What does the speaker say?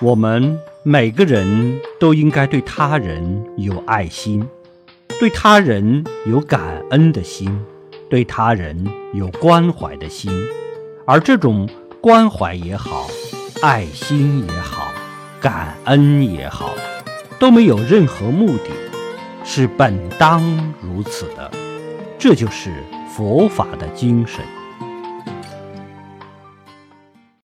我们每个人都应该对他人有爱心对他人有感恩的心对他人有关怀的心。而这种关怀也好爱心也好感恩也好都没有任何目的是本当如此的。这就是佛法的精神。